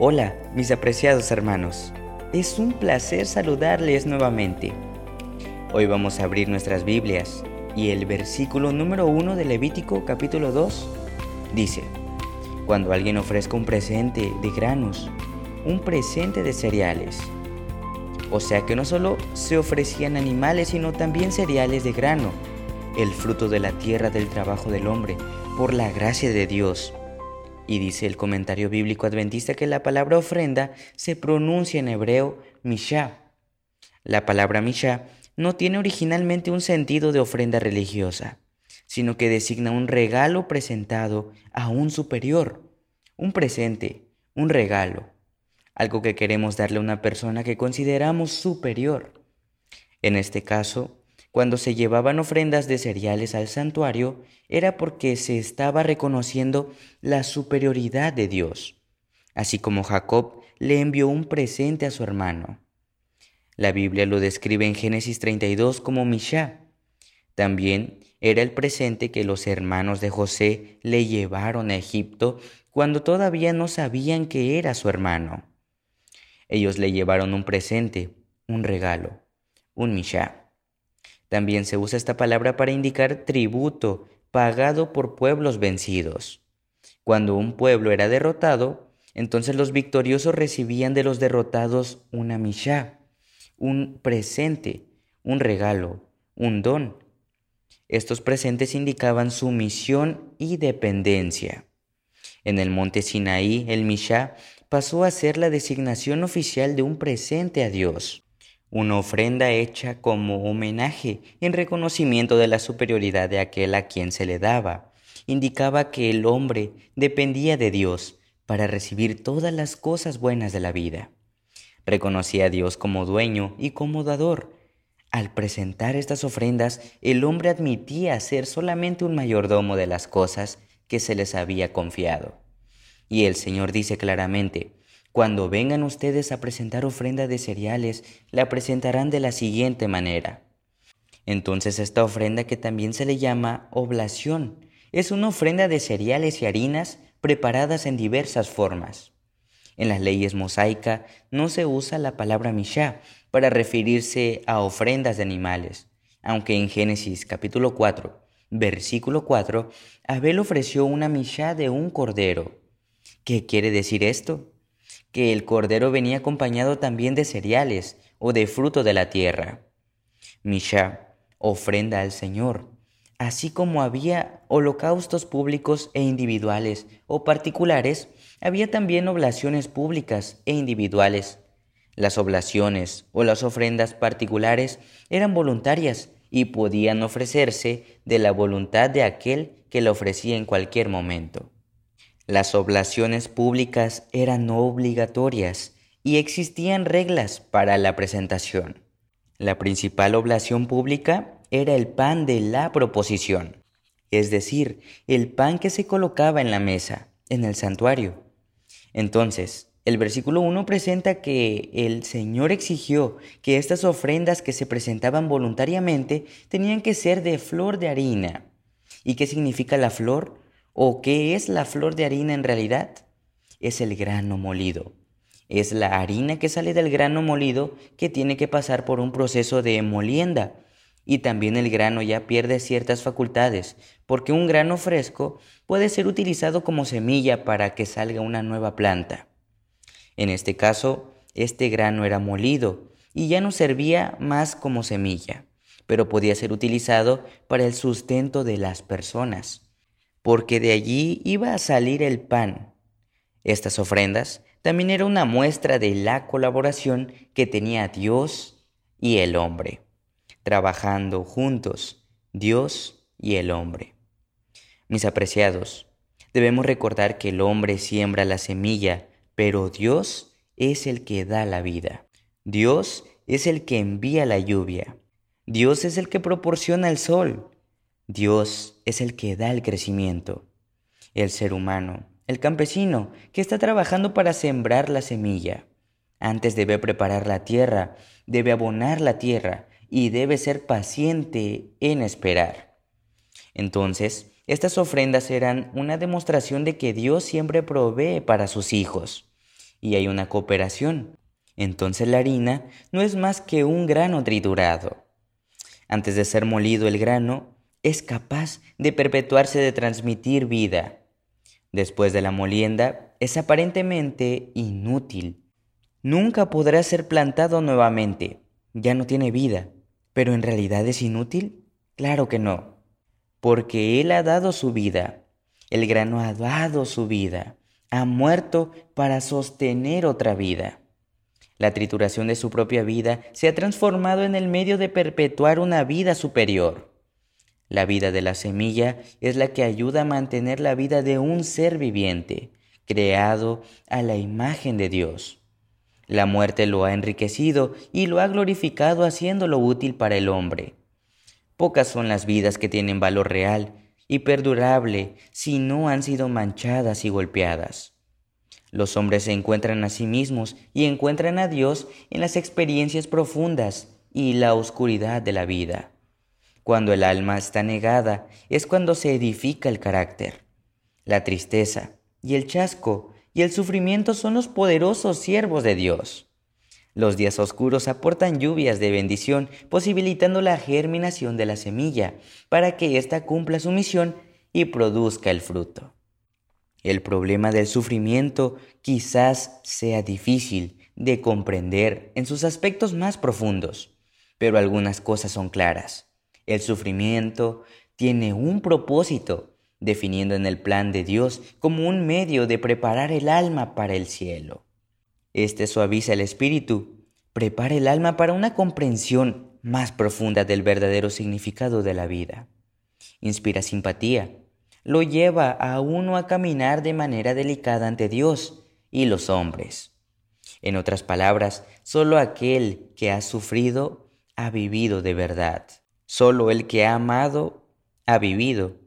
Hola, mis apreciados hermanos. Es un placer saludarles nuevamente. Hoy vamos a abrir nuestras Biblias y el versículo número 1 de Levítico capítulo 2 dice, Cuando alguien ofrezca un presente de granos, un presente de cereales, o sea que no solo se ofrecían animales, sino también cereales de grano, el fruto de la tierra del trabajo del hombre, por la gracia de Dios. Y dice el comentario bíblico adventista que la palabra ofrenda se pronuncia en hebreo mishá. La palabra mishá no tiene originalmente un sentido de ofrenda religiosa, sino que designa un regalo presentado a un superior, un presente, un regalo algo que queremos darle a una persona que consideramos superior. En este caso, cuando se llevaban ofrendas de cereales al santuario, era porque se estaba reconociendo la superioridad de Dios, así como Jacob le envió un presente a su hermano. La Biblia lo describe en Génesis 32 como Mishá. También era el presente que los hermanos de José le llevaron a Egipto cuando todavía no sabían que era su hermano. Ellos le llevaron un presente, un regalo, un mishá. También se usa esta palabra para indicar tributo pagado por pueblos vencidos. Cuando un pueblo era derrotado, entonces los victoriosos recibían de los derrotados una mishá, un presente, un regalo, un don. Estos presentes indicaban sumisión y dependencia. En el monte Sinaí, el mishá pasó a ser la designación oficial de un presente a Dios, una ofrenda hecha como homenaje en reconocimiento de la superioridad de aquel a quien se le daba. Indicaba que el hombre dependía de Dios para recibir todas las cosas buenas de la vida. Reconocía a Dios como dueño y como dador. Al presentar estas ofrendas, el hombre admitía ser solamente un mayordomo de las cosas que se les había confiado. Y el Señor dice claramente, cuando vengan ustedes a presentar ofrenda de cereales, la presentarán de la siguiente manera. Entonces esta ofrenda que también se le llama oblación, es una ofrenda de cereales y harinas preparadas en diversas formas. En las leyes mosaica no se usa la palabra mishá para referirse a ofrendas de animales, aunque en Génesis capítulo 4, versículo 4, Abel ofreció una mishá de un cordero. ¿Qué quiere decir esto? Que el cordero venía acompañado también de cereales o de fruto de la tierra. Misha, ofrenda al Señor, así como había holocaustos públicos e individuales o particulares, había también oblaciones públicas e individuales. Las oblaciones o las ofrendas particulares eran voluntarias y podían ofrecerse de la voluntad de aquel que la ofrecía en cualquier momento. Las oblaciones públicas eran no obligatorias y existían reglas para la presentación. La principal oblación pública era el pan de la proposición, es decir, el pan que se colocaba en la mesa, en el santuario. Entonces, el versículo 1 presenta que el Señor exigió que estas ofrendas que se presentaban voluntariamente tenían que ser de flor de harina. ¿Y qué significa la flor? ¿O qué es la flor de harina en realidad? Es el grano molido. Es la harina que sale del grano molido que tiene que pasar por un proceso de molienda. Y también el grano ya pierde ciertas facultades, porque un grano fresco puede ser utilizado como semilla para que salga una nueva planta. En este caso, este grano era molido y ya no servía más como semilla, pero podía ser utilizado para el sustento de las personas porque de allí iba a salir el pan. Estas ofrendas también era una muestra de la colaboración que tenía Dios y el hombre, trabajando juntos, Dios y el hombre. Mis apreciados, debemos recordar que el hombre siembra la semilla, pero Dios es el que da la vida. Dios es el que envía la lluvia. Dios es el que proporciona el sol. Dios es el que da el crecimiento. El ser humano, el campesino, que está trabajando para sembrar la semilla. Antes debe preparar la tierra, debe abonar la tierra y debe ser paciente en esperar. Entonces, estas ofrendas eran una demostración de que Dios siempre provee para sus hijos. y hay una cooperación. Entonces la harina no es más que un grano triturado. Antes de ser molido el grano, es capaz de perpetuarse de transmitir vida. Después de la molienda, es aparentemente inútil. Nunca podrá ser plantado nuevamente. Ya no tiene vida. ¿Pero en realidad es inútil? Claro que no. Porque Él ha dado su vida. El grano ha dado su vida. Ha muerto para sostener otra vida. La trituración de su propia vida se ha transformado en el medio de perpetuar una vida superior. La vida de la semilla es la que ayuda a mantener la vida de un ser viviente, creado a la imagen de Dios. La muerte lo ha enriquecido y lo ha glorificado haciéndolo útil para el hombre. Pocas son las vidas que tienen valor real y perdurable si no han sido manchadas y golpeadas. Los hombres se encuentran a sí mismos y encuentran a Dios en las experiencias profundas y la oscuridad de la vida. Cuando el alma está negada es cuando se edifica el carácter. La tristeza y el chasco y el sufrimiento son los poderosos siervos de Dios. Los días oscuros aportan lluvias de bendición, posibilitando la germinación de la semilla, para que ésta cumpla su misión y produzca el fruto. El problema del sufrimiento quizás sea difícil de comprender en sus aspectos más profundos, pero algunas cosas son claras. El sufrimiento tiene un propósito, definiendo en el plan de Dios como un medio de preparar el alma para el cielo. Este suaviza el espíritu, prepara el alma para una comprensión más profunda del verdadero significado de la vida. Inspira simpatía, lo lleva a uno a caminar de manera delicada ante Dios y los hombres. En otras palabras, solo aquel que ha sufrido ha vivido de verdad. Solo el que ha amado ha vivido.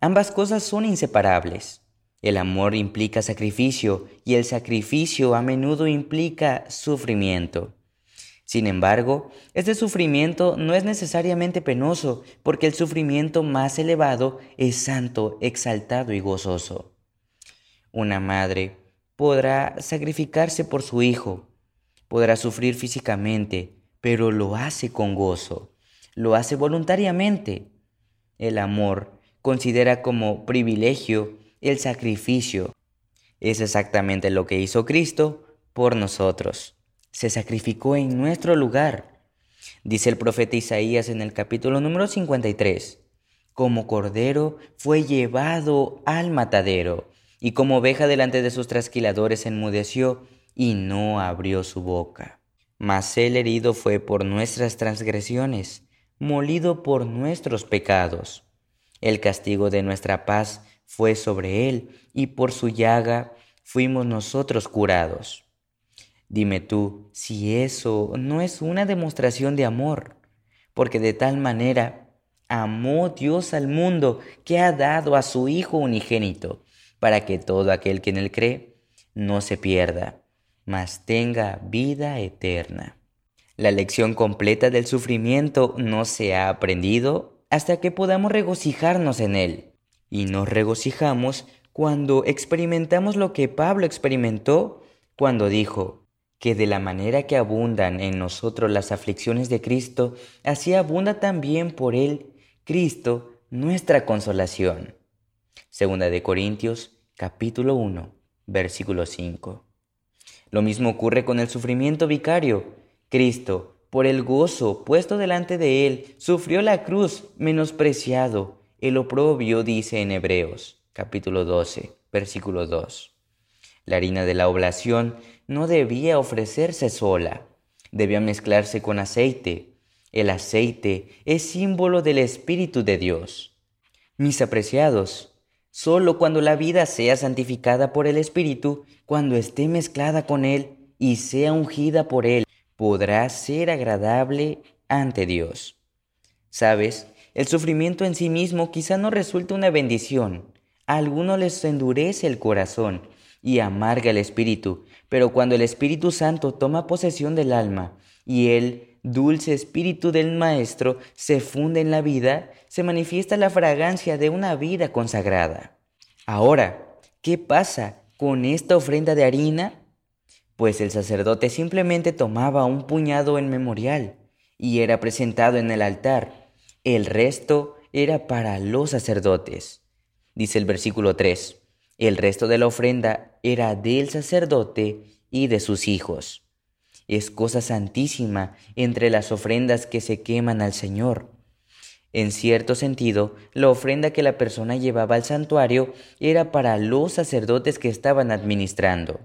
Ambas cosas son inseparables. El amor implica sacrificio y el sacrificio a menudo implica sufrimiento. Sin embargo, este sufrimiento no es necesariamente penoso, porque el sufrimiento más elevado es santo, exaltado y gozoso. Una madre podrá sacrificarse por su hijo, podrá sufrir físicamente, pero lo hace con gozo lo hace voluntariamente. El amor considera como privilegio el sacrificio. Es exactamente lo que hizo Cristo por nosotros. Se sacrificó en nuestro lugar. Dice el profeta Isaías en el capítulo número 53. Como cordero fue llevado al matadero, y como oveja delante de sus trasquiladores enmudeció y no abrió su boca. Mas el herido fue por nuestras transgresiones molido por nuestros pecados. El castigo de nuestra paz fue sobre él, y por su llaga fuimos nosotros curados. Dime tú si eso no es una demostración de amor, porque de tal manera amó Dios al mundo que ha dado a su Hijo unigénito, para que todo aquel que en él cree no se pierda, mas tenga vida eterna. La lección completa del sufrimiento no se ha aprendido hasta que podamos regocijarnos en él. Y nos regocijamos cuando experimentamos lo que Pablo experimentó cuando dijo que de la manera que abundan en nosotros las aflicciones de Cristo, así abunda también por él Cristo nuestra consolación. Segunda de Corintios capítulo 1, versículo 5. Lo mismo ocurre con el sufrimiento vicario Cristo, por el gozo puesto delante de él, sufrió la cruz, menospreciado, el oprobio, dice en Hebreos, capítulo 12, versículo 2. La harina de la oblación no debía ofrecerse sola, debía mezclarse con aceite. El aceite es símbolo del Espíritu de Dios. Mis apreciados, solo cuando la vida sea santificada por el Espíritu, cuando esté mezclada con Él y sea ungida por Él, podrá ser agradable ante Dios. ¿Sabes? El sufrimiento en sí mismo quizá no resulte una bendición. A algunos les endurece el corazón y amarga el espíritu, pero cuando el Espíritu Santo toma posesión del alma y el dulce espíritu del Maestro se funde en la vida, se manifiesta la fragancia de una vida consagrada. Ahora, ¿qué pasa con esta ofrenda de harina? Pues el sacerdote simplemente tomaba un puñado en memorial y era presentado en el altar. El resto era para los sacerdotes. Dice el versículo 3, el resto de la ofrenda era del sacerdote y de sus hijos. Es cosa santísima entre las ofrendas que se queman al Señor. En cierto sentido, la ofrenda que la persona llevaba al santuario era para los sacerdotes que estaban administrando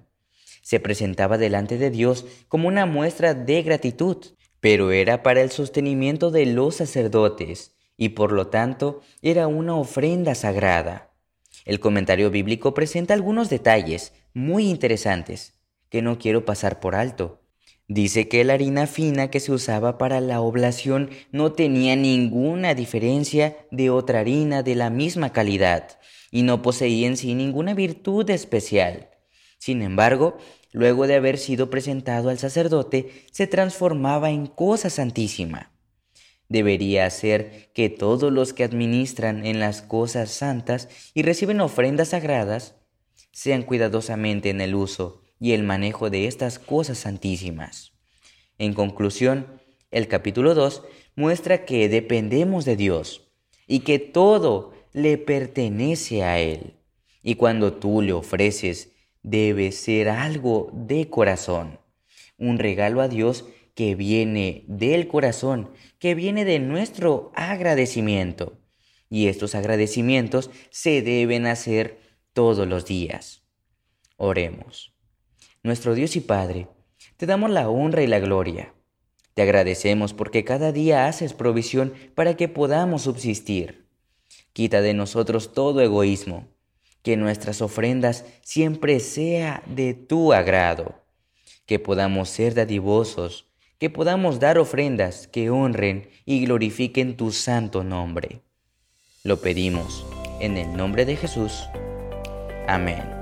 se presentaba delante de Dios como una muestra de gratitud, pero era para el sostenimiento de los sacerdotes y por lo tanto era una ofrenda sagrada. El comentario bíblico presenta algunos detalles muy interesantes que no quiero pasar por alto. Dice que la harina fina que se usaba para la oblación no tenía ninguna diferencia de otra harina de la misma calidad y no poseía en sí ninguna virtud especial. Sin embargo, luego de haber sido presentado al sacerdote, se transformaba en cosa santísima. Debería ser que todos los que administran en las cosas santas y reciben ofrendas sagradas sean cuidadosamente en el uso y el manejo de estas cosas santísimas. En conclusión, el capítulo 2 muestra que dependemos de Dios y que todo le pertenece a Él. Y cuando tú le ofreces debe ser algo de corazón, un regalo a Dios que viene del corazón, que viene de nuestro agradecimiento. Y estos agradecimientos se deben hacer todos los días. Oremos. Nuestro Dios y Padre, te damos la honra y la gloria. Te agradecemos porque cada día haces provisión para que podamos subsistir. Quita de nosotros todo egoísmo que nuestras ofrendas siempre sea de tu agrado, que podamos ser dadivosos, que podamos dar ofrendas que honren y glorifiquen tu santo nombre. Lo pedimos en el nombre de Jesús. Amén.